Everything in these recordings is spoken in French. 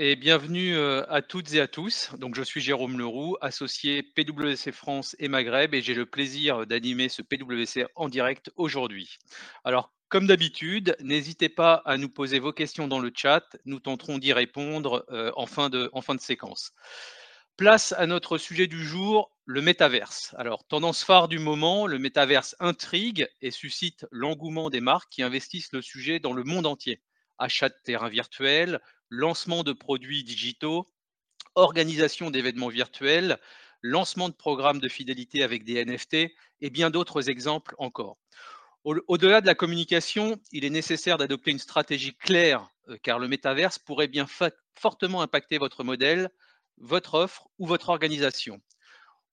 et bienvenue euh, à toutes et à tous. Donc, je suis Jérôme Leroux, associé PwC France et Maghreb, et j'ai le plaisir d'animer ce PwC en direct aujourd'hui. Alors, comme d'habitude, n'hésitez pas à nous poser vos questions dans le chat. Nous tenterons d'y répondre euh, en, fin de, fin de séquence. Place à notre sujet du jour, le métaverse. Alors, tendance phare du moment, le métaverse intrigue et suscite l'engouement des marques qui investissent le sujet dans le monde entier. Achat de terrains virtuels, lancement de produits digitaux, organisation d'événements virtuels, lancement de programmes de fidélité avec des NFT et bien d'autres exemples encore. Au-delà de la communication, il est nécessaire d'adopter une stratégie claire euh, car le métaverse pourrait bien fortement impacter votre modèle, votre offre ou votre organisation.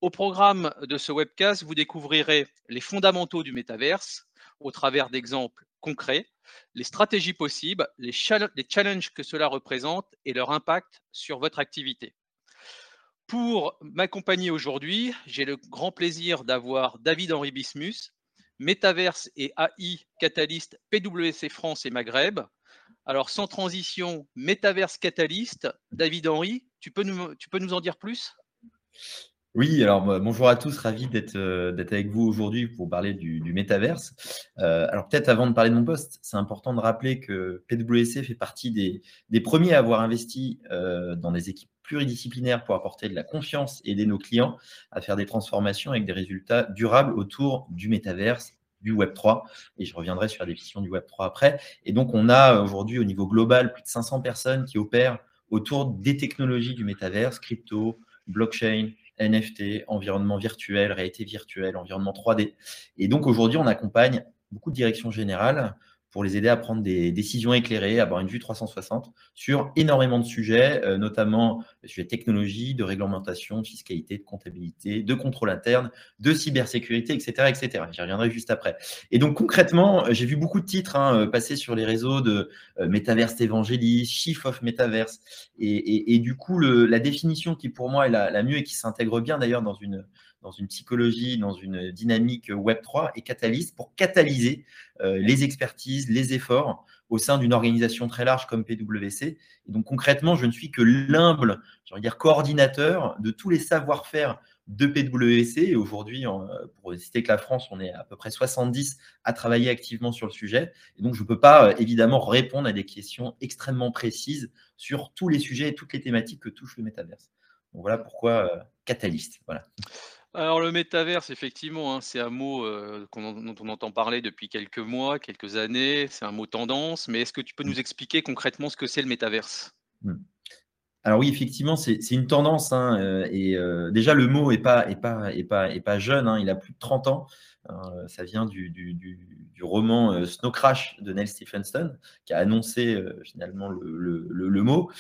Au programme de ce webcast, vous découvrirez les fondamentaux du métaverse au travers d'exemples concrets, les stratégies possibles, les, challenges que cela représente et leur impact sur votre activité. Pour m'accompagner aujourd'hui, j'ai le grand plaisir d'avoir David-Henri Bismus, Métaverse et AI Catalyst PwC France et Maghreb. Alors sans transition, Métaverse Catalyst, David-Henri, tu peux nous en dire plus? Oui, alors bonjour à tous, ravi d'être euh, avec vous aujourd'hui pour parler du, métaverse. Euh, alors peut-être avant de parler de mon poste, c'est important de rappeler que PwC fait partie des, premiers à avoir investi euh, dans des équipes pluridisciplinaires pour apporter de la confiance et aider nos clients à faire des transformations avec des résultats durables autour du métaverse, du Web3, et je reviendrai sur la définition du Web3 après. Et donc on a aujourd'hui au niveau global plus de 500 personnes qui opèrent autour des technologies du métaverse, crypto, blockchain, NFT, environnement virtuel, réalité virtuelle, environnement 3D. Et donc aujourd'hui, on accompagne beaucoup de directions générales pour les aider à prendre des décisions éclairées, avoir une vue 360 sur énormément de sujets, euh, notamment les sujets de technologie, de réglementation, de fiscalité, de comptabilité, de contrôle interne, de cybersécurité, etc. etc. J'y reviendrai juste après. Et donc concrètement, j'ai vu beaucoup de titres hein, euh, passer sur les réseaux de euh, Metaverse Evangelist, Chief of Metaverse. Et, du coup, la définition qui pour moi est la mieux et qui s'intègre bien d'ailleurs dans une, dans une psychologie, dans une dynamique Web3 et catalyse pour catalyser euh, les expertises, les efforts au sein d'une organisation très large comme PwC. Et donc concrètement, je ne suis que l'humble, je dire coordinateur de tous les savoir-faire de PwC. Et aujourd'hui, pour citer que la France, on est à peu près 70 à travailler activement sur le sujet. Et donc, je ne peux pas euh, évidemment répondre à des questions extrêmement précises sur tous les sujets et toutes les thématiques que touche le métaverse. Donc voilà pourquoi euh, catalyste. Voilà. Alors le métaverse, effectivement, hein, c'est un mot euh, dont on entend parler depuis quelques mois, quelques années. C'est un mot tendance, mais est-ce que tu peux nous mmh. expliquer concrètement ce que c'est le métaverse? Mmh. Alors oui, effectivement, c'est une tendance. Hein, euh, et euh, déjà, le mot n'est pas, est pas, est pas, est pas jeune. Hein, il a plus de 30 ans. Euh, ça vient du, roman euh, Snow Crash de Neil Stephenson, qui a annoncé euh, finalement le, mot.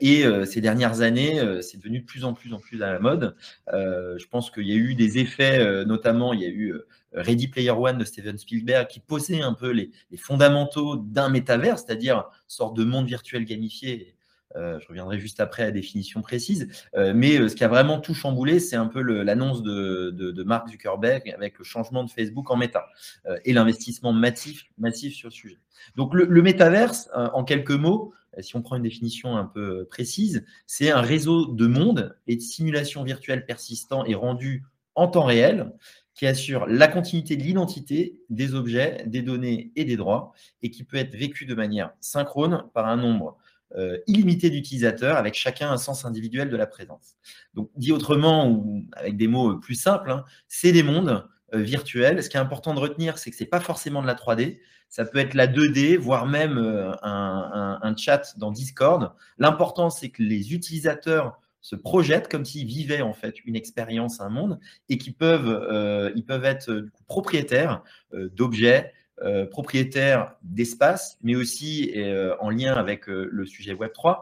et ces dernières années, c'est devenu de plus en plus en plus à la mode. je pense qu'il y a eu des effets, notamment il y a eu Ready Player One de Steven Spielberg qui posait un peu les, les fondamentaux d'un métavers, c'est-à-dire sorte de monde virtuel gamifié euh, je reviendrai juste après à la définition précise. Euh, mais euh, ce qui a vraiment tout chamboulé, c'est un peu l'annonce de, Mark Zuckerberg avec le changement de Facebook en méta et l'investissement massif, massif sur le sujet. Donc le, le métaverse, en quelques mots, si on prend une définition un peu précise, c'est un réseau de mondes et de simulations virtuelles persistants et rendus en temps réel qui assure la continuité de l'identité des objets, des données et des droits, et qui peut être vécu de manière synchrone par un nombre euh, illimité d'utilisateurs avec chacun un sens individuel de la présence. Donc, dit autrement, ou avec des mots plus simples, hein, c'est des mondes euh, virtuels. Ce qui est important de retenir, c'est que ce n'est pas forcément de la 3D. Ça peut être la 2D, voire même euh, un, chat dans Discord. L'important, c'est que les utilisateurs se projettent comme s'ils vivaient en fait une expérience, un monde, et qu'ils peuvent, ils peuvent être propriétaires d'objets, euh, propriétaire d'espace, mais aussi euh, en lien avec euh, le sujet Web3,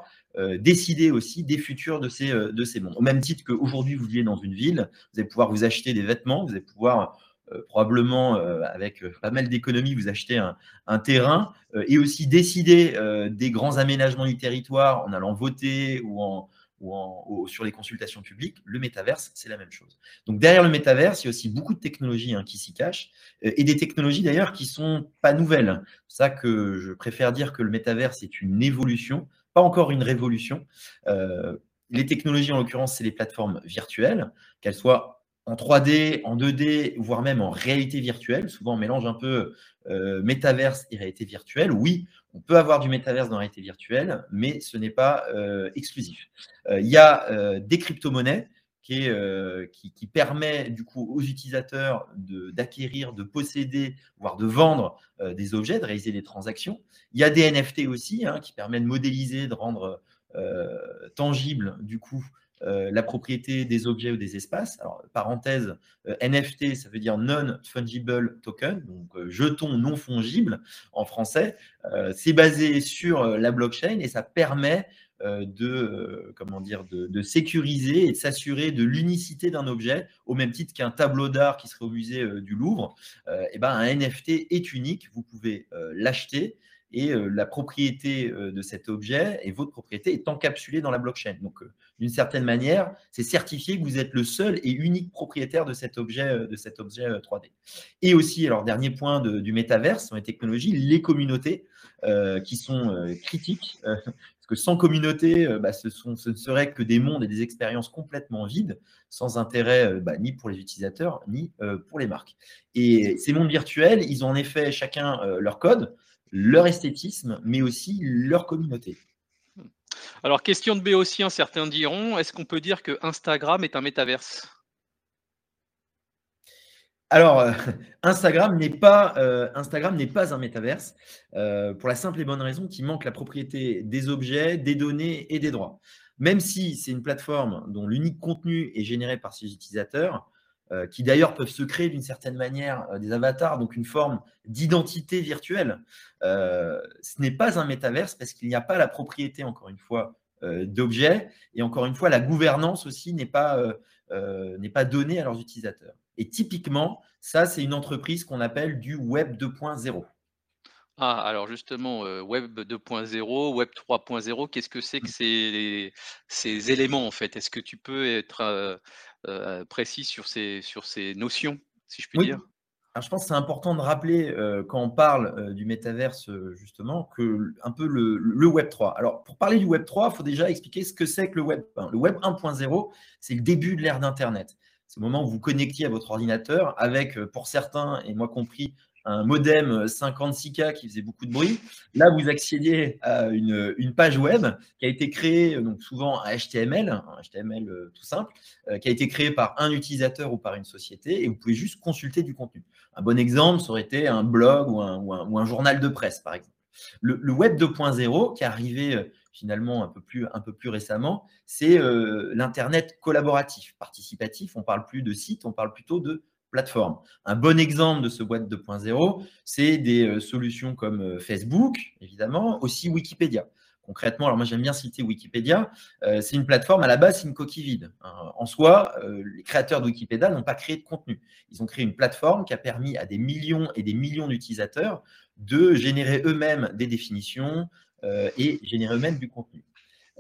décider aussi des futurs de ces, de ces mondes. Au même titre qu'aujourd'hui, vous vivez dans une ville, vous allez pouvoir vous acheter des vêtements, vous allez pouvoir probablement, avec pas mal d'économies, vous acheter un terrain et aussi décider des grands aménagements du territoire en allant voter ou en, ou, sur les consultations publiques, le métaverse, c'est la même chose. Donc derrière le métaverse, il y a aussi beaucoup de technologies hein, qui s'y cachent, euh, et des technologies d'ailleurs qui sont pas nouvelles. C'est ça que je préfère dire que le métaverse est une évolution pas encore une révolution. les technologies, en l'occurrence, c'est les plateformes virtuelles, qu'elles soient en 3D, en 2D, voire même en réalité virtuelle. Souvent, on mélange un peu métaverse et réalité virtuelle. Oui, on peut avoir du métaverse dans la réalité virtuelle, mais ce n'est pas exclusif. Il y a des crypto-monnaies euh, qui, qui, permet du coup aux utilisateurs d'acquérir, de, posséder, voire de vendre euh, des objets, de réaliser des transactions. Il y a des NFT aussi hein, qui permettent de modéliser, de rendre euh, tangible du coup la propriété des objets ou des espaces. Alors, parenthèse, NFT, ça veut dire non-fungible token, donc jeton non fongible en français. c'est basé sur la blockchain et ça permet euh, de, euh, comment dire, de, sécuriser et de s'assurer de l'unicité d'un objet, au même titre qu'un tableau d'art qui serait au musée euh, du Louvre. et eh ben, un NFT est unique, vous pouvez l'acheter et la propriété de cet objet et votre propriété est encapsulée dans la blockchain. Donc, d'une certaine manière, c'est certifié que vous êtes le seul et unique propriétaire de cet objet, de cet objet 3D. Et aussi, alors dernier point du métaverse, sur les technologies, les communautés qui sont critiques parce que sans communauté, euh, bah, ce, ne serait que des mondes et des expériences complètement vides, sans intérêt euh, bah, ni pour les utilisateurs, ni euh, pour les marques. Et ces mondes virtuels, ils ont en effet chacun leur code, leur esthétisme, mais aussi leur communauté. Alors, question de béotien, certains diront, est-ce qu'on peut dire que Instagram est un métaverse? Alors, euh, Instagram n'est pas, euh, Instagram n'est pas un métaverse euh, pour la simple et bonne raison qu'il manque la propriété des objets, des données et des droits. Même si c'est une plateforme dont l'unique contenu est généré par ses utilisateurs, qui d'ailleurs peuvent se créer d'une certaine manière des avatars, donc une forme d'identité virtuelle, ce n'est pas un métaverse parce qu'il n'y a pas la propriété, encore une fois, d'objets et encore une fois, la gouvernance aussi n'est pas, n'est pas donnée à leurs utilisateurs. Et typiquement, ça, c'est une entreprise qu'on appelle du Web 2.0. Ah, alors justement, euh, Web 2.0, Web 3.0, qu'est-ce que c'est que ces, ces éléments en fait? Est-ce que tu peux être euh, euh, précis sur ces, sur ces notions, si je puis dire alors, je pense que c'est important de rappeler quand on parle du métaverse justement que un peu le, le, Web 3. Alors pour parler du Web 3, il faut déjà expliquer ce que c'est que le Web 1. Le Web 1.0, c'est le début de l'ère d'Internet. C'est le moment où vous connectiez à votre ordinateur avec, euh, pour certains, et moi compris, un modem 56K qui faisait beaucoup de bruit. Là, vous accédiez à une, page web qui a été créée, donc souvent à HTML, un HTML euh, tout simple, euh, qui a été créée par un utilisateur ou par une société, et vous pouvez juste consulter du contenu. Un bon exemple, ça aurait été un blog ou un, journal de presse, par exemple. Le, Web 2.0, qui est arrivé finalement un peu plus, un peu plus récemment, c'est euh, l'Internet collaboratif, participatif. On parle plus de site, on parle plutôt de Un bon exemple de ce Web 2.0, c'est des euh, solutions comme euh, Facebook, évidemment, aussi Wikipédia. Concrètement, alors moi j'aime bien citer Wikipédia, c'est une plateforme, à la base c'est une coquille vide. Hein. En soi, les créateurs de Wikipédia n'ont pas créé de contenu. Ils ont créé une plateforme qui a permis à des millions et des millions d'utilisateurs de générer eux-mêmes des définitions, euh, et générer eux-mêmes du contenu.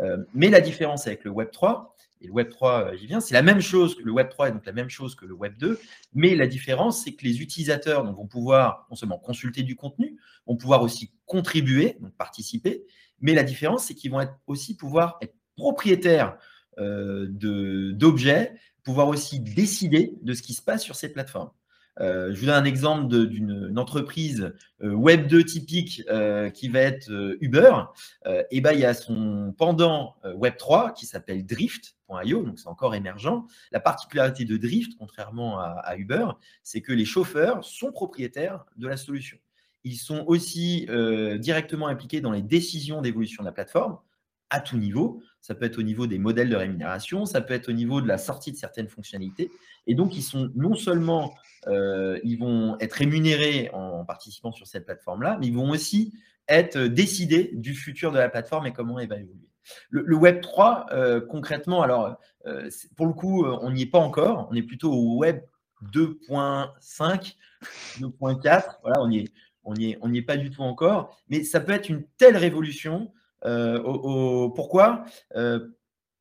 Euh, mais la différence avec le Web 3, et le Web 3, euh, j'y viens, c'est la même chose que le Web 3 est donc la même chose que le Web 2, mais la différence, c'est que les utilisateurs vont pouvoir non seulement consulter du contenu, vont pouvoir aussi contribuer, donc participer, mais la différence, c'est qu'ils vont être aussi pouvoir être propriétaires d'objets, pouvoir aussi décider de ce qui se passe sur ces plateformes. Euh, je vous donne un exemple d'une entreprise euh, Web 2 typique euh, qui va être Uber. et ben, il y a son pendant Web 3 qui s'appelle Donc c'est encore émergent. La particularité de Drift, contrairement à, Uber, c'est que les chauffeurs sont propriétaires de la solution. Ils sont aussi directement impliqués dans les décisions d'évolution de la plateforme à tout niveau. Ça peut être au niveau des modèles de rémunération, ça peut être au niveau de la sortie de certaines fonctionnalités. Et donc, ils sont non seulement, euh, ils vont être rémunérés en participant sur cette plateforme-là, mais ils vont aussi être décidés du futur de la plateforme et comment elle va évoluer. Le, Web 3, euh, concrètement, alors, euh, pour le coup, on n'y est pas encore. On est plutôt au Web 2.5, 2.4. Voilà, on n'y est, pas du tout encore. Mais ça peut être une telle révolution euh, pourquoi? Euh,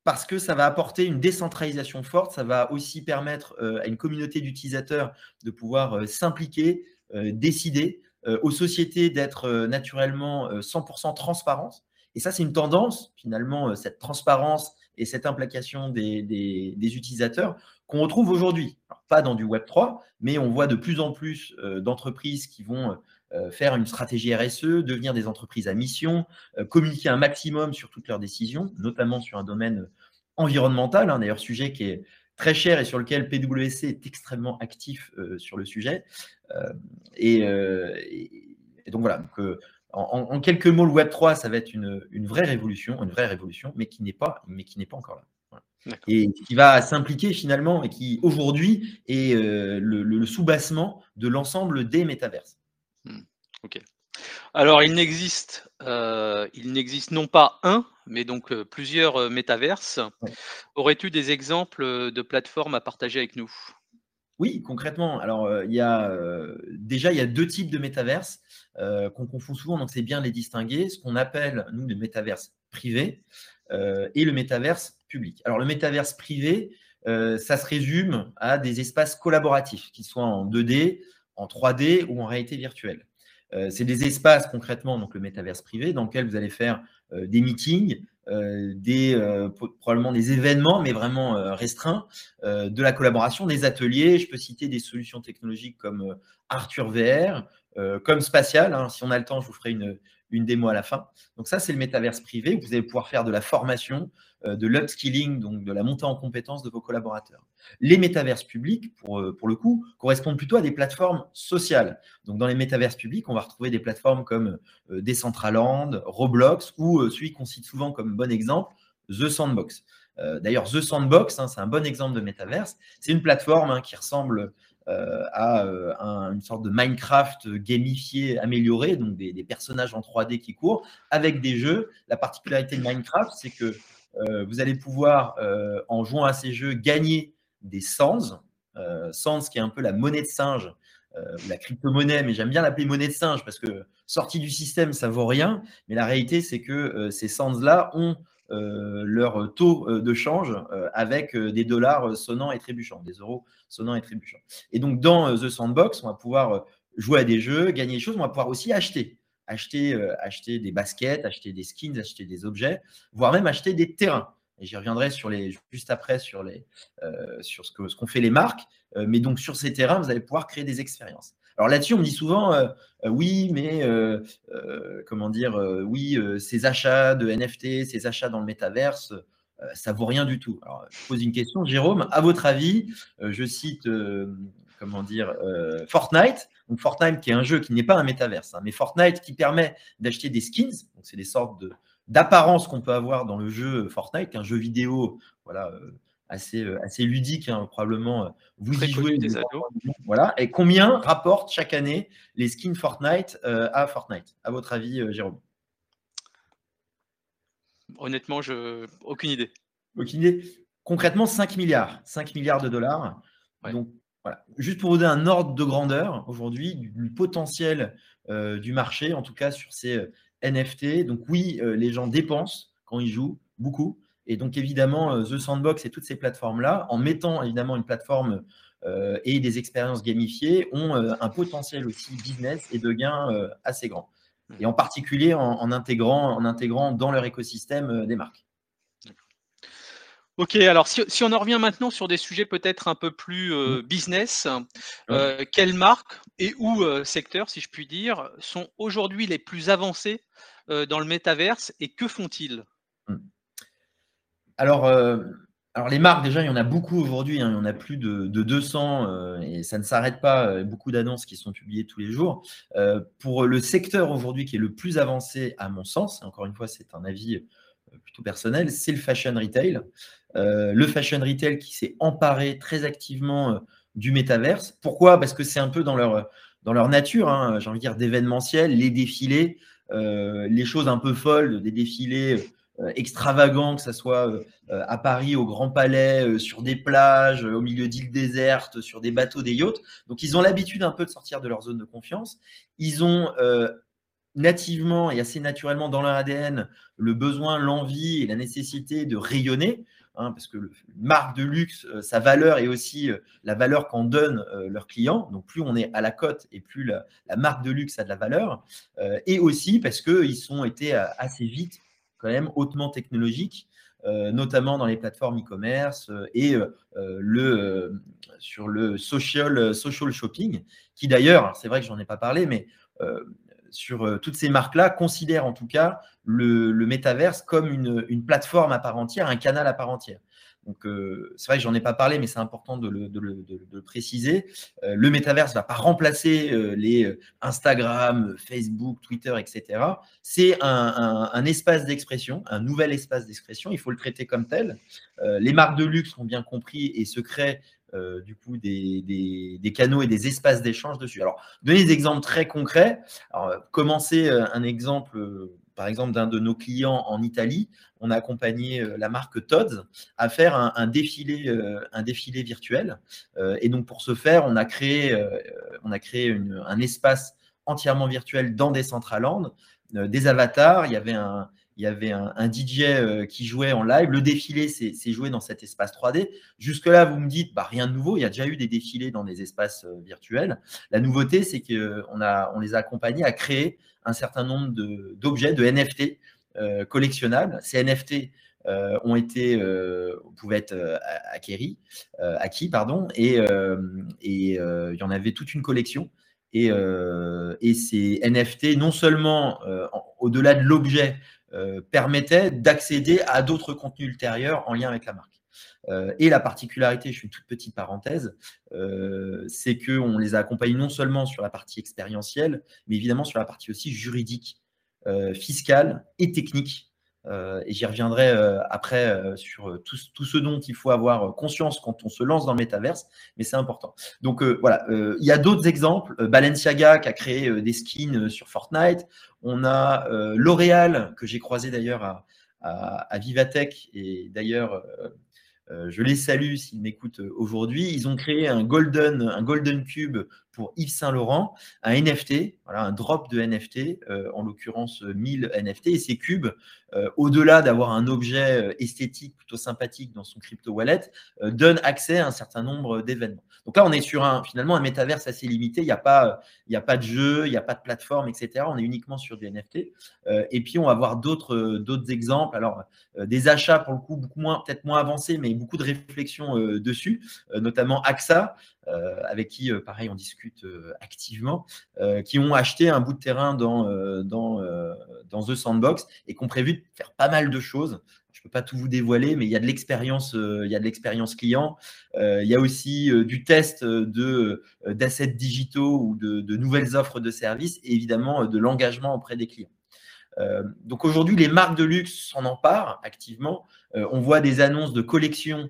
parce que ça va apporter une décentralisation forte, ça va aussi permettre euh, à une communauté d'utilisateurs de pouvoir s'impliquer, décider, aux sociétés d'être naturellement 100% transparentes. Et ça, c'est une tendance, finalement, cette transparence et cette implication des, utilisateurs qu'on retrouve aujourd'hui. Pas dans du Web 3, mais on voit de plus en plus d'entreprises qui vont faire une stratégie RSE, devenir des entreprises à mission, communiquer un maximum sur toutes leurs décisions, notamment sur un domaine environnemental, hein, d'ailleurs sujet qui est très cher et sur lequel PwC est extrêmement actif sur le sujet. et, donc voilà, en, quelques mots, le Web 3, ça va être une, vraie révolution, une vraie révolution, mais qui n'est pas, mais qui n'est pas encore là. Et qui va s'impliquer finalement et qui aujourd'hui est euh, le, sous-bassement de l'ensemble des métaverses. Hmm. Ok. Alors il n'existe, euh, il n'existe non pas un, mais donc euh, plusieurs métaverses. Aurais-tu des exemples de plateformes à partager avec nous? Oui, concrètement. Alors, il y a déjà il y a deux types de métaverses qu'on confond souvent, donc c'est bien les distinguer. Ce qu'on appelle nous le métaverse privé et le métaverse public. Alors, le métaverse privé, ça se résume à des espaces collaboratifs, qu'ils soient en 2D, en 3D ou en réalité virtuelle. c'est des espaces concrètement, donc le métaverse privé, dans lequel vous allez faire des meetings, euh, euh, probablement des événements, mais vraiment euh, restreints, de la collaboration, des ateliers. Je peux citer des solutions technologiques comme Arthur VR, comme Spatial. Hein. si on a le temps, je vous ferai une, une démo à la fin. Donc ça, c'est le métaverse privé. Vous allez pouvoir faire de la formation, euh, de l'upskilling, donc de la montée en compétences de vos collaborateurs. Les métaverses publics, pour, euh, pour le coup, correspondent plutôt à des plateformes sociales. Donc dans les métaverses publics, on va retrouver des plateformes comme euh, Decentraland, Roblox ou celui qu'on cite souvent comme bon exemple, The Sandbox. D'ailleurs, The Sandbox, hein, c'est un bon exemple de métaverse. C'est une plateforme hein, qui ressemble à euh, une sorte de Minecraft gamifié, amélioré, donc des, personnages en 3D qui courent, avec des jeux. La particularité de Minecraft, c'est que euh, vous allez pouvoir, en jouant à ces jeux, gagner des sands. sands qui est un peu la monnaie de singe, la crypto-monnaie, mais j'aime bien l'appeler monnaie de singe parce que sortie du système, ça vaut rien. Mais la réalité, c'est que ces sands-là ont euh, leur taux euh, de change euh, avec des dollars sonnants et trébuchants, des euros sonnants et trébuchants. Et donc, dans The Sandbox, on va pouvoir jouer à des jeux, gagner des choses, on va pouvoir aussi acheter. Acheter, acheter des baskets, acheter des skins, acheter des objets, voire même acheter des terrains. Et j'y reviendrai sur les, juste après sur, les, sur ce qu'ont ce fait les marques. mais donc, sur ces terrains, vous allez pouvoir créer des expériences. Alors là-dessus, on me dit souvent, euh, euh, oui, mais euh, comment dire, oui, ces achats de NFT, ces achats dans le métaverse, ça vaut rien du tout. Alors, je pose une question, Jérôme, à votre avis, je cite, comment dire, Fortnite. Donc Fortnite qui est un jeu qui n'est pas un métaverse, hein, mais Fortnite qui permet d'acheter des skins. Donc c'est des sortes de d'apparence qu'on peut avoir dans le jeu Fortnite, un jeu vidéo, voilà, assez ludique, hein, probablement. Euh, vous y jouez. Des Voilà. Et combien rapportent chaque année les skins Fortnite euh, à Fortnite, à votre avis, Jérôme? Honnêtement, je... aucune idée. Aucune idée. Concrètement, 5 milliards. 5 milliards de dollars. Donc, voilà. Juste pour vous donner un ordre de grandeur aujourd'hui du, potentiel du marché, en tout cas sur ces NFT. Donc oui, les gens dépensent quand ils jouent beaucoup. Et donc, évidemment, euh, The Sandbox et toutes ces plateformes-là, en mettant évidemment une plateforme euh, et des expériences gamifiées, ont euh, un potentiel aussi business et de gains assez grand. Mmh. Et en particulier en, intégrant, en intégrant dans leur écosystème des marques. Ok, alors si, on en revient maintenant sur des sujets peut-être un peu plus mmh. business, quelles marques et ou secteurs, si je puis dire, sont aujourd'hui les plus avancés dans le métaverse et que font-ils? Alors, euh, alors, les marques, déjà, il y en a beaucoup aujourd'hui. Hein. il y en a plus de, 200 euh, et ça ne s'arrête pas. Euh, beaucoup d'annonces qui sont publiées tous les jours. pour le secteur aujourd'hui qui est le plus avancé, à mon sens, encore une fois, c'est un avis plutôt personnel, c'est le fashion retail. le fashion retail qui s'est emparé très activement du métaverse. Pourquoi? Parce que c'est un peu dans leur, dans leur nature, hein, j'ai envie de dire, d'événementiel, les défilés, les choses un peu folles, des défilés euh, extravagant, que ce soit euh, à Paris, au Grand Palais, euh, sur des plages, au milieu d'îles désertes, sur des bateaux, des yachts. Donc, ils ont l'habitude un peu de sortir de leur zone de confiance. Ils ont nativement et assez naturellement dans leur ADN le besoin, l'envie et la nécessité de rayonner. Hein, parce que le, marque de luxe, sa valeur est aussi la valeur qu'en donnent leurs clients. Donc plus on est à la cote et plus la, marque de luxe a de la valeur. et aussi parce qu'ils ont été assez vite même hautement technologiques, notamment dans les plateformes e-commerce et le, sur le social, social shopping, qui d'ailleurs, c'est vrai que j'en ai pas parlé, mais sur toutes ces marques-là considèrent en tout cas le, le métaverse comme une, une, plateforme à part entière, un canal à part entière. Donc, euh, c'est vrai que j'en ai pas parlé, mais c'est important de le, préciser. Euh, le métaverse ne va pas remplacer euh, les Instagram, Facebook, Twitter, etc. C'est un, espace d'expression, un nouvel espace d'expression. Il faut le traiter comme tel. les marques de luxe ont bien compris et se créent du coup des, des, canaux et des espaces d'échange dessus. Alors, donner des exemples très concrets. Alors, commencer un exemple par exemple, d'un de nos clients en Italie, on a accompagné euh, la marque Todd à faire un, défilé, euh, défilé virtuel. Euh, et donc, pour ce faire, on a créé, un espace entièrement virtuel dans des Decentraland, des avatars. Il y avait un, il y avait un, DJ qui jouait en live. Le défilé s'est joué dans cet espace 3D. Jusque-là, vous me dites, bah, rien de nouveau. Il y a déjà eu des défilés dans des espaces virtuels. La nouveauté, c'est qu'on on les a accompagnés à créer un certain nombre d'objets, de, NFT euh, collectionnables. Ces NFT euh, ont été, euh, pouvaient être acquis, pardon, et, et il y en avait toute une collection. Et, et ces NFT, non seulement au-delà de l'objet, permettaient d'accéder à d'autres contenus ultérieurs en lien avec la marque. et la particularité, je fais une toute petite parenthèse, c'est qu'on les a accompagnés non seulement sur la partie expérientielle, mais évidemment sur la partie aussi juridique, fiscale et technique. Et j'y reviendrai après sur tout, ce dont il faut avoir conscience quand on se lance dans le métaverse, mais c'est important. Donc voilà, il y a d'autres exemples. Balenciaga qui a créé des skins sur Fortnite. On a L'Oréal que j'ai croisé d'ailleurs à, à, Vivatech et d'ailleurs euh, je les salue s'ils m'écoutent euh, aujourd'hui. Ils ont créé un golden, un golden cube pour Yves Saint Laurent, un NFT, voilà, un drop de NFT, euh, en l'occurrence 1000 NFT. Et ces cubes, au-delà d'avoir un objet esthétique plutôt sympathique dans son crypto wallet, donnent accès à un certain nombre d'événements. Donc là, on est sur un, finalement un métaverse assez limité. Il n'y a, pas, a pas de jeu, il n'y a pas de plateforme, etc. On est uniquement sur du NFT. et puis, on va voir d'autres, d'autres exemples. Alors, des achats, pour le coup, beaucoup moins, peut-être moins avancés, mais beaucoup de réflexions dessus, notamment AXA, avec qui, pareil, on discute activement, qui ont acheté un bout de terrain dans, dans, dans The Sandbox et qui ont prévu de faire pas mal de choses. Je ne peux pas tout vous dévoiler, mais il y a de l'expérience, il y a de l'expérience client. il y a aussi du test de d'assets digitaux ou de, de, nouvelles offres de services et évidemment de l'engagement auprès des clients. donc aujourd'hui, les marques de luxe s'en emparent activement. on voit des annonces de collections euh,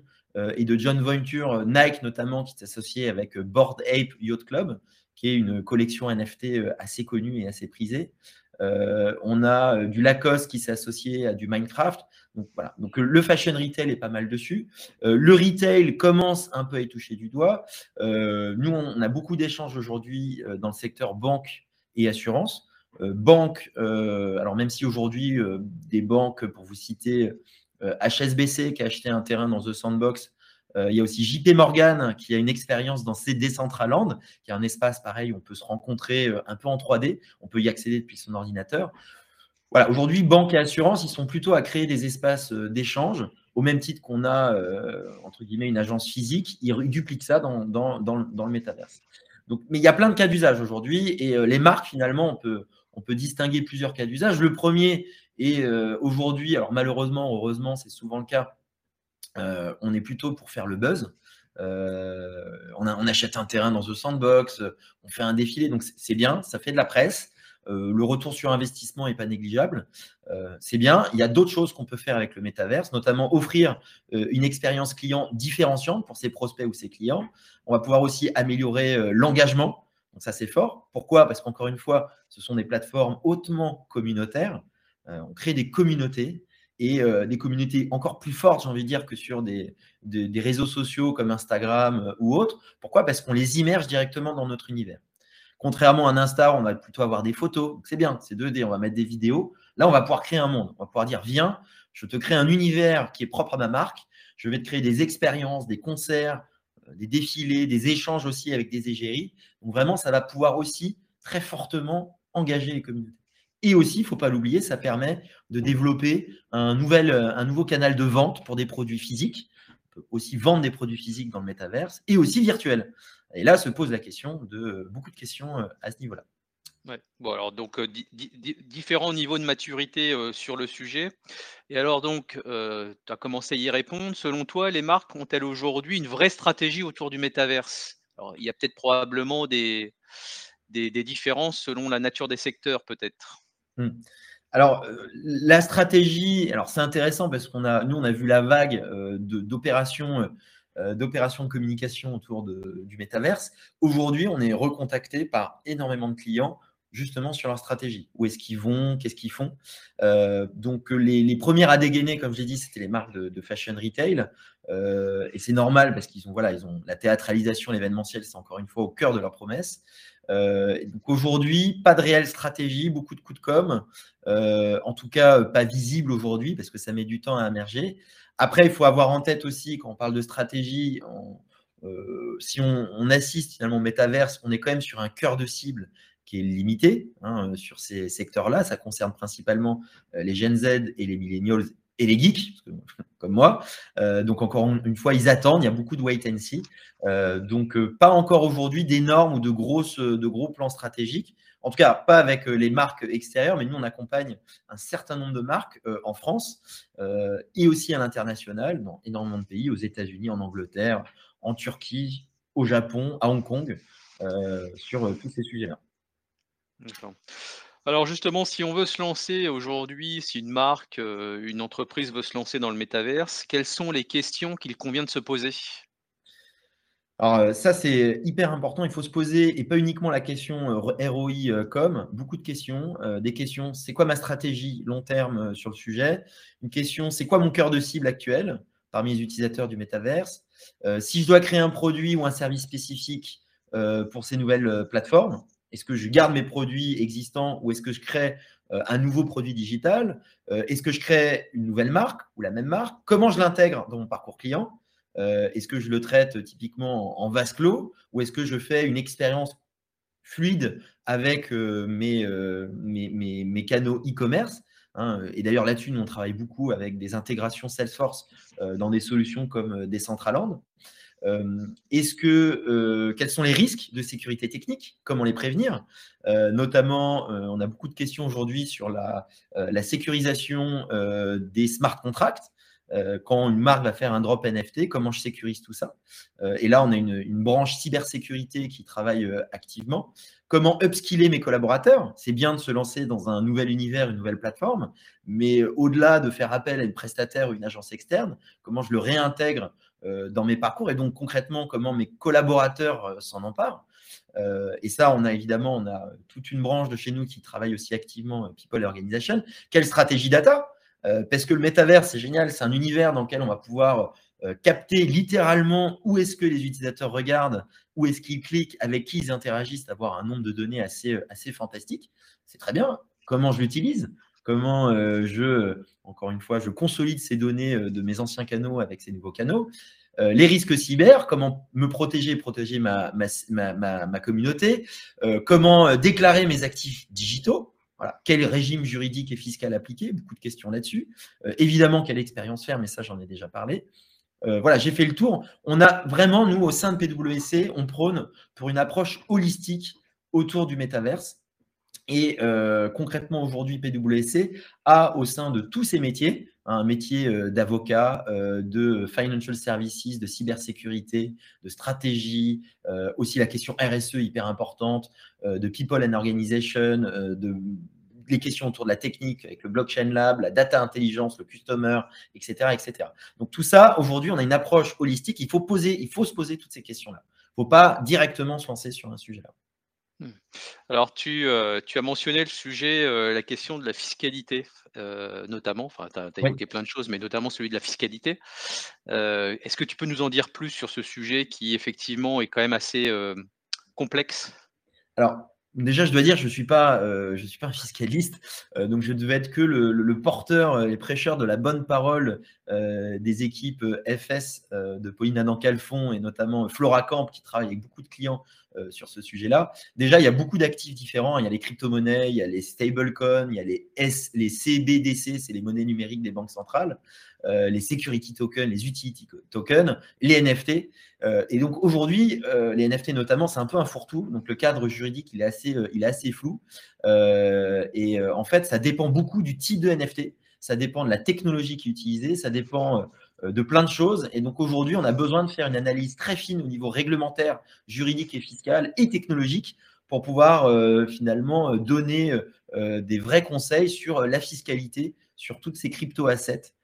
et de John Venture, euh, Nike notamment, qui s'est associé avec euh, Board Ape Yacht Club, qui est une collection NFT assez connue et assez prisée. on a du Lacoste qui s'est associé à du Minecraft. Donc voilà. Donc le fashion retail est pas mal dessus. le retail commence un peu à y toucher du doigt. nous, on a beaucoup d'échanges aujourd'hui dans le secteur banque et assurance. banque, alors même si aujourd'hui des banques, pour vous citer, HSBC qui a acheté un terrain dans The Sandbox. Euh, il y a aussi JP Morgan qui a une expérience dans ces Decentraland, qui est un espace pareil où on peut se rencontrer euh, un peu en 3D. On peut y accéder depuis son ordinateur. Voilà, aujourd'hui, banque et assurance, ils sont plutôt à créer des espaces euh, d'échange, au même titre qu'on a, entre guillemets, une agence physique. Ils dupliquent ça dans, dans, dans, le métaverse. Donc, mais il y a plein de cas d'usage aujourd'hui et les marques, finalement, on peut, on peut distinguer plusieurs cas d'usage. Le premier, et euh, aujourd'hui, alors malheureusement, heureusement, c'est souvent le cas, euh, on est plutôt pour faire le buzz. Euh, on, achète un terrain dans The Sandbox, on fait un défilé, donc c'est bien, ça fait de la presse. le retour sur investissement n'est pas négligeable. c'est bien. Il y a d'autres choses qu'on peut faire avec le métaverse, notamment offrir une expérience client différenciante pour ses prospects ou ses clients. On va pouvoir aussi améliorer l'engagement. Donc ça, c'est fort. Pourquoi? Parce qu'encore une fois, ce sont des plateformes hautement communautaires. Euh, on crée des communautés et euh, des communautés encore plus fortes, j'ai envie de dire, que sur des, réseaux sociaux comme Instagram euh, ou autres. Pourquoi? Parce qu'on les immerge directement dans notre univers. Contrairement à un Insta, on va plutôt avoir des photos. C'est bien, c'est 2D, on va mettre des vidéos. Là, on va pouvoir créer un monde. On va pouvoir dire, viens, je te crée un univers qui est propre à ma marque. Je vais te créer des expériences, des concerts, des défilés, des échanges aussi avec des égéries. Donc vraiment, ça va pouvoir aussi très fortement engager les communautés. Et aussi, il ne faut pas l'oublier, ça permet de développer un, nouvel, un nouveau canal de vente pour des produits physiques. On peut aussi vendre des produits physiques dans le métaverse et aussi virtuels. Et là se pose la question de beaucoup de questions à ce niveau-là. Ouais. Bon, alors donc différents niveaux de maturité sur le sujet. Et alors donc, tu as commencé à y répondre. Selon toi, les marques ont-elles aujourd'hui une vraie stratégie autour du métaverse? Alors, il y a peut-être probablement des, des, différences selon la nature des secteurs, peut-être. Mmh. Alors, la stratégie, alors c'est intéressant parce qu'on a, nous, on a vu la vague d'opérations d'opérations de communication autour du métaverse. Aujourd'hui, on est recontacté par énormément de clients justement sur leur stratégie. Où est-ce qu'ils vont? Qu'est-ce qu'ils font? Euh, Donc, les, premières à dégainer, comme je l'ai dit, c'était les marques de, fashion retail. Euh, et c'est normal parce qu'ils ont, voilà, ils ont la théâtralisation, l'événementiel, c'est encore une fois au cœur de leur promesse. Euh, aujourd'hui, pas de réelle stratégie, beaucoup de coups de com. en tout cas, pas visible aujourd'hui parce que ça met du temps à émerger. Après, il faut avoir en tête aussi, quand on parle de stratégie, si on, assiste finalement au métaverse, on est quand même sur un cœur de cible qui est limité hein, euh, sur ces secteurs-là. Ça concerne principalement euh, les Gen Z et les millennials et les geeks, comme moi. Euh, donc, encore une fois, ils attendent. Il y a beaucoup de wait and see. donc, pas encore aujourd'hui d'énormes ou de, grosses, de gros plans stratégiques. En tout cas, pas avec les marques extérieures, mais nous, on accompagne un certain nombre de marques en France et aussi à l'international, dans énormément de pays, aux États-Unis, en Angleterre, en Turquie, au Japon, à Hong Kong, sur tous ces sujets-là. Alors justement, si on veut se lancer aujourd'hui, si une marque, euh, une entreprise veut se lancer dans le métaverse, quelles sont les questions qu'il convient de se poser? Alors euh, ça, c'est hyper important. Il faut se poser, et pas uniquement la question euh, ROI comme, beaucoup de questions. des questions, c'est quoi ma stratégie long terme sur le sujet? Une question, c'est quoi mon cœur de cible actuel parmi les utilisateurs du métaverse? si je dois créer un produit ou un service spécifique pour ces nouvelles plateformes, est-ce que je garde mes produits existants ou est-ce que je crée euh, un nouveau produit digital euh, Est-ce que je crée une nouvelle marque ou la même marque? Comment je l'intègre dans mon parcours client? Euh, Est-ce que je le traite typiquement en, vase clos ou est-ce que je fais une expérience fluide avec mes, canaux e-commerce hein? et d'ailleurs, là-dessus, nous, on travaille beaucoup avec des intégrations Salesforce dans des solutions comme Decentraland. Euh, est-ce que euh, quels sont les risques de sécurité technique? Comment les prévenir? Euh, Notamment, on a beaucoup de questions aujourd'hui sur la, sécurisation des smart contracts. quand une marque va faire un drop NFT, comment je sécurise tout ça? Et là, on a une, branche cybersécurité qui travaille activement. Comment upskiller mes collaborateurs? C'est bien de se lancer dans un nouvel univers, une nouvelle plateforme, mais au-delà de faire appel à une prestataire ou une agence externe, comment je le réintègre dans mes parcours et donc concrètement comment mes collaborateurs euh, s'en emparent. Euh, et ça, on a évidemment, on a toute une branche de chez nous qui travaille aussi activement People Organization. Quelle stratégie data? Parce que le métavers, c'est génial, c'est un univers dans lequel on va pouvoir capter littéralement où est-ce que les utilisateurs regardent, où est-ce qu'ils cliquent, avec qui ils interagissent, avoir un nombre de données assez, assez fantastique. C'est très bien. Comment je l'utilise? Comment euh, je, encore une fois, je consolide ces données euh, de mes anciens canaux avec ces nouveaux canaux. Euh, les risques cyber, comment me protéger et protéger ma, communauté, comment déclarer mes actifs digitaux. Quel régime juridique et fiscal appliquer Beaucoup de questions là-dessus. évidemment, quelle expérience faire, mais ça, j'en ai déjà parlé. voilà, j'ai fait le tour. On a vraiment, nous, au sein de PwC, on prône pour une approche holistique autour du métaverse. Et euh, concrètement, aujourd'hui, PwC a au sein de tous ces métiers, un métier euh, d'avocat, euh, de financial services, de cybersécurité, de stratégie, aussi la question RSE hyper importante, de people and organization, de les questions autour de la technique avec le blockchain lab, la data intelligence, le customer, etc., etc. Donc tout ça, aujourd'hui, on a une approche holistique. Il faut poser, il faut se poser toutes ces questions-là. Il ne faut pas directement se lancer sur un sujet-là. Mmh. Alors tu, tu as mentionné le sujet, la question de la fiscalité, notamment, enfin tu as évoqué plein de choses, mais notamment celui de la fiscalité. est-ce que tu peux nous en dire plus sur ce sujet qui effectivement est quand même assez, complexe? Alors, déjà, je dois dire, je ne suis pas, je suis pas un fiscaliste, donc je devais être que le porteur, les prêcheurs de la bonne parole, des équipes, FS, de Pauline Adam Calfon et notamment Flora Camp qui travaille avec beaucoup de clients sur ce sujet-là. Déjà, il y a beaucoup d'actifs différents. Il y a les crypto-monnaies, il y a les stablecoins, il y a les, S, les CBDC, c'est les monnaies numériques des banques centrales, les security tokens, les utility tokens, les NFT. et donc aujourd'hui, les NFT notamment, c'est un peu un fourre-tout. Donc le cadre juridique, il est assez, il est assez flou. et en fait, ça dépend beaucoup du type de NFT ça dépend de la technologie qui est utilisée, ça dépend euh, de plein de choses. Et donc aujourd'hui, on a besoin de faire une analyse très fine au niveau réglementaire, juridique et fiscal et technologique pour pouvoir euh, finalement euh, donner des vrais conseils sur la fiscalité, sur toutes ces crypto-assets.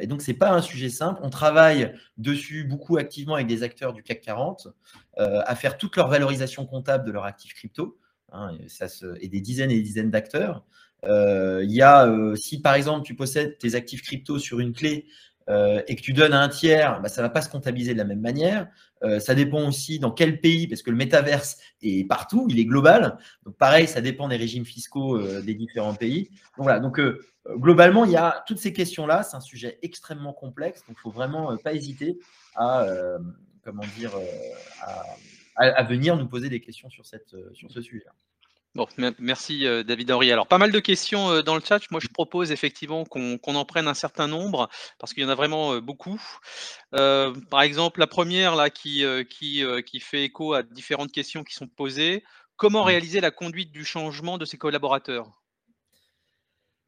et donc, ce n'est pas un sujet simple. On travaille dessus beaucoup activement avec des acteurs du CAC 40 à faire toute leur valorisation comptable de leurs actifs crypto. Hein, et, ça des dizaines et des dizaines d'acteurs. Il y a, si par exemple tu possèdes tes actifs crypto sur une clé euh, et que tu donnes à un tiers, bah, ça ne va pas se comptabiliser de la même manière. Euh, ça dépend aussi dans quel pays, parce que le métaverse est partout, il est global. Donc pareil, ça dépend des régimes fiscaux euh, des différents pays. Donc voilà, donc globalement, il y a toutes ces questions-là. C'est un sujet extrêmement complexe, donc il ne faut vraiment pas hésiter à, comment dire, à, venir nous poser des questions sur, cette, sur ce sujet-là. Bon, merci euh, David Henry. Alors, pas mal de questions euh, dans le chat. Moi, je propose effectivement qu'on en prenne un certain nombre parce qu'il y en a vraiment euh, beaucoup. par exemple, la première là qui, qui, qui fait écho à différentes questions qui sont posées. Comment réaliser la conduite du changement de ses collaborateurs?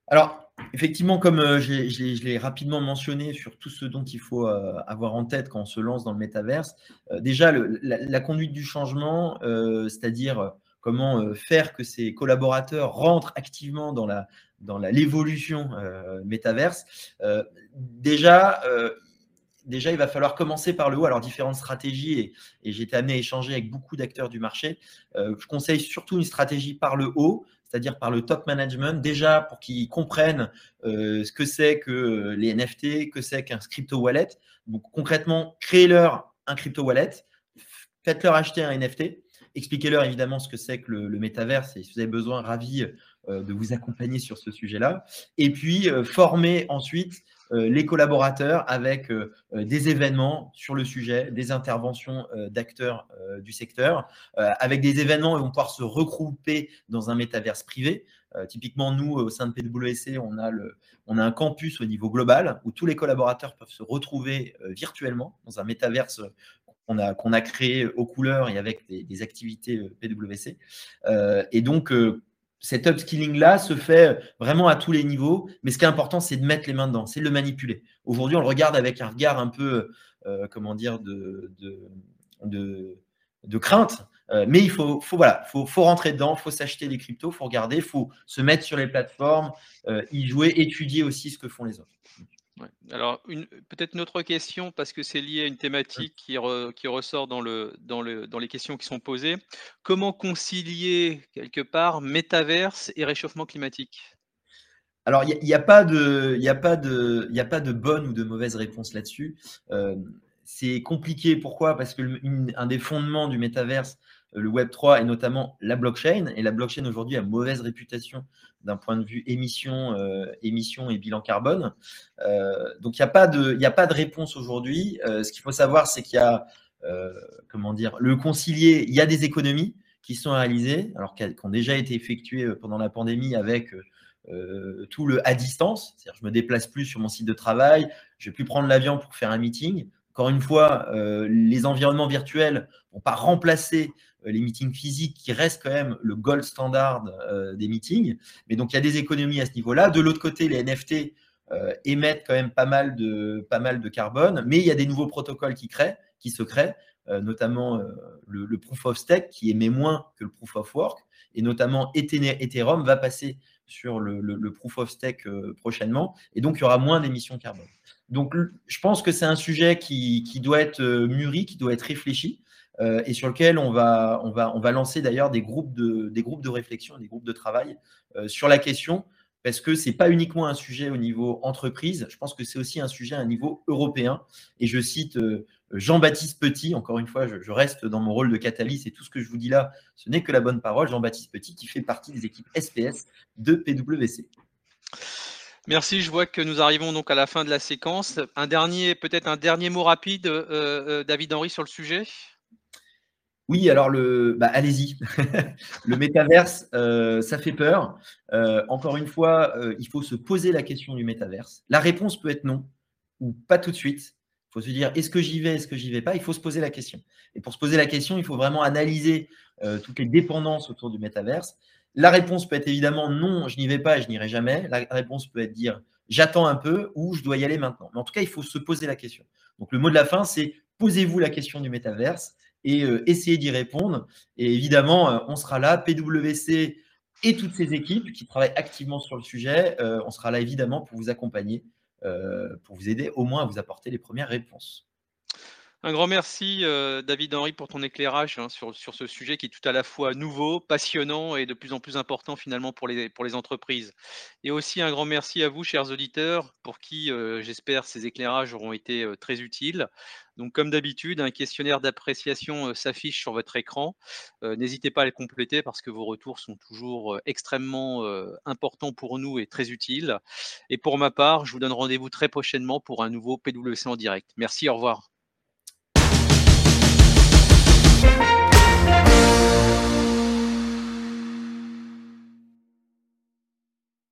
Alors, effectivement, comme je l'ai rapidement mentionné sur tout ce dont il faut avoir en tête quand on se lance dans le métaverse, déjà, la, conduite du changement, c'est-à-dire comment euh, faire que ces collaborateurs rentrent activement dans la dans l'évolution euh, métaverse. Euh, déjà, déjà, il va falloir commencer par le haut. Alors, différentes stratégies, et, et j'ai été amené à échanger avec beaucoup d'acteurs du marché. je conseille surtout une stratégie par le haut, c'est-à-dire par le top management, déjà pour qu'ils comprennent ce que c'est que les NFT, que c'est qu'un crypto wallet. Donc, concrètement, créez-leur un crypto wallet, faites-leur acheter un NFT Expliquez-leur évidemment ce que c'est que le, métaverse et si vous avez besoin, ravi euh, de vous accompagner sur ce sujet-là. Et puis, euh, former ensuite euh, les collaborateurs avec des événements sur le sujet, des interventions d'acteurs du secteur, avec des événements on vont pouvoir se regrouper dans un métaverse privé. typiquement, nous, au sein de PwC, on a, le, on a un campus au niveau global où tous les collaborateurs peuvent se retrouver virtuellement dans un métaverse qu'on a, créé aux couleurs et avec des, activités euh, PWC. Euh, et donc, euh, cet upskilling-là se fait vraiment à tous les niveaux, mais ce qui est important, c'est de mettre les mains dedans, c'est de le manipuler. Aujourd'hui, on le regarde avec un regard un peu, comment dire, de, de, de, crainte, mais il faut, faut, voilà, faut, faut rentrer dedans, il faut s'acheter des cryptos, il faut regarder, il faut se mettre sur les plateformes, y jouer, étudier aussi ce que font les autres. Alors, peut-être une autre question, parce que c'est lié à une thématique qui, ressort dans, les questions qui sont posées. Comment concilier, quelque part, métaverse et réchauffement climatique? Alors, il n'y a, pas de, a, pas a pas de bonne ou de mauvaise réponse là-dessus. Euh, c'est compliqué. Pourquoi? Parce que un des fondements du métaverse, le Web 3 et notamment la blockchain. Et la blockchain aujourd'hui a mauvaise réputation d'un point de vue émission, euh, émission et bilan carbone. Euh, donc il n'y a, pas de, a pas de réponse aujourd'hui. Euh, ce qu'il faut savoir, c'est qu'il y a, comment dire, le concilier, il y a des économies qui sont réalisées, alors qui ont déjà été effectuées pendant la pandémie avec tout le à distance. C'est-à-dire, je me déplace plus sur mon site de travail, je vais plus prendre l'avion pour faire un meeting. Encore une fois, les environnements virtuels vont pas remplacer euh, les meetings physiques qui restent quand même le gold standard euh, des meetings. Mais donc, il y a des économies à ce niveau-là. De l'autre côté, les NFT euh, émettent quand même pas mal, de, pas mal de carbone, mais il y a des nouveaux protocoles qui, créent, qui se créent, notamment le, proof of stake qui émet moins que le proof of work, et notamment Ethereum va passer sur le, proof of stake prochainement, et donc il y aura moins d'émissions carbone. Donc je pense que c'est un sujet qui, qui, doit être mûri, qui doit être réfléchi. Euh, et sur lequel on va, on va, on va lancer d'ailleurs des, groupes de, des groupes de réflexion, des groupes de travail euh, sur la question, parce que ce n'est pas uniquement un sujet au niveau entreprise, je pense que c'est aussi un sujet à un niveau européen. Et je cite euh, Jean-Baptiste Petit, encore une fois, je, reste dans mon rôle de catalyse et tout ce que je vous dis là, ce n'est que la bonne parole, Jean-Baptiste Petit, qui fait partie des équipes SPS de PwC. Merci, je vois que nous arrivons donc à la fin de la séquence. Un dernier, peut-être un dernier mot rapide, David Henry, sur le sujet? Oui, alors bah, allez-y. Le métaverse, heu, ça fait peur. Heu, encore une fois, heu, il faut se poser la question du métaverse. La réponse peut être non ou pas tout de suite. Il faut se dire: «Est-ce que j'y vais? Est-ce que j'y vais pas?» il faut se poser la question et pour se poser la question, il faut vraiment analyser, toutes les dépendances autour du métaverse. La réponse peut être évidemment: «Non, je n'y vais pas et je n'irai jamais». La réponse peut être dire: «J'attends un peu» ou «Je dois y aller maintenant». Mais en tout cas, il faut se poser la question. Donc le mot de la fin, c'est posez-vous la question du métaverse et heu, essayez d'y répondre et évidemment, heu, on sera là, PwC et toutes ces équipes qui travaillent activement sur le sujet, heu, on sera là évidemment pour vous accompagner, pour vous aider au moins à vous apporter les premières réponses. Un grand merci, heu, David Henry pour ton éclairage, hein, sur sur ce sujet qui est tout à la fois nouveau, passionnant et de plus en plus important finalement pour les pour les entreprises. Et aussi un grand merci à vous, chers auditeurs, pour qui, heu, j'espère ces éclairages auront été, heu, très utiles. Donc comme d'habitude, un questionnaire d'appréciation, s'affiche sur votre écran. N'hésitez pas à le compléter parce que vos retours sont toujours, extrêmement, importants pour nous et très utiles. Et pour ma part, je vous donne rendez-vous très prochainement pour un nouveau PwC en direct. Merci, au revoir.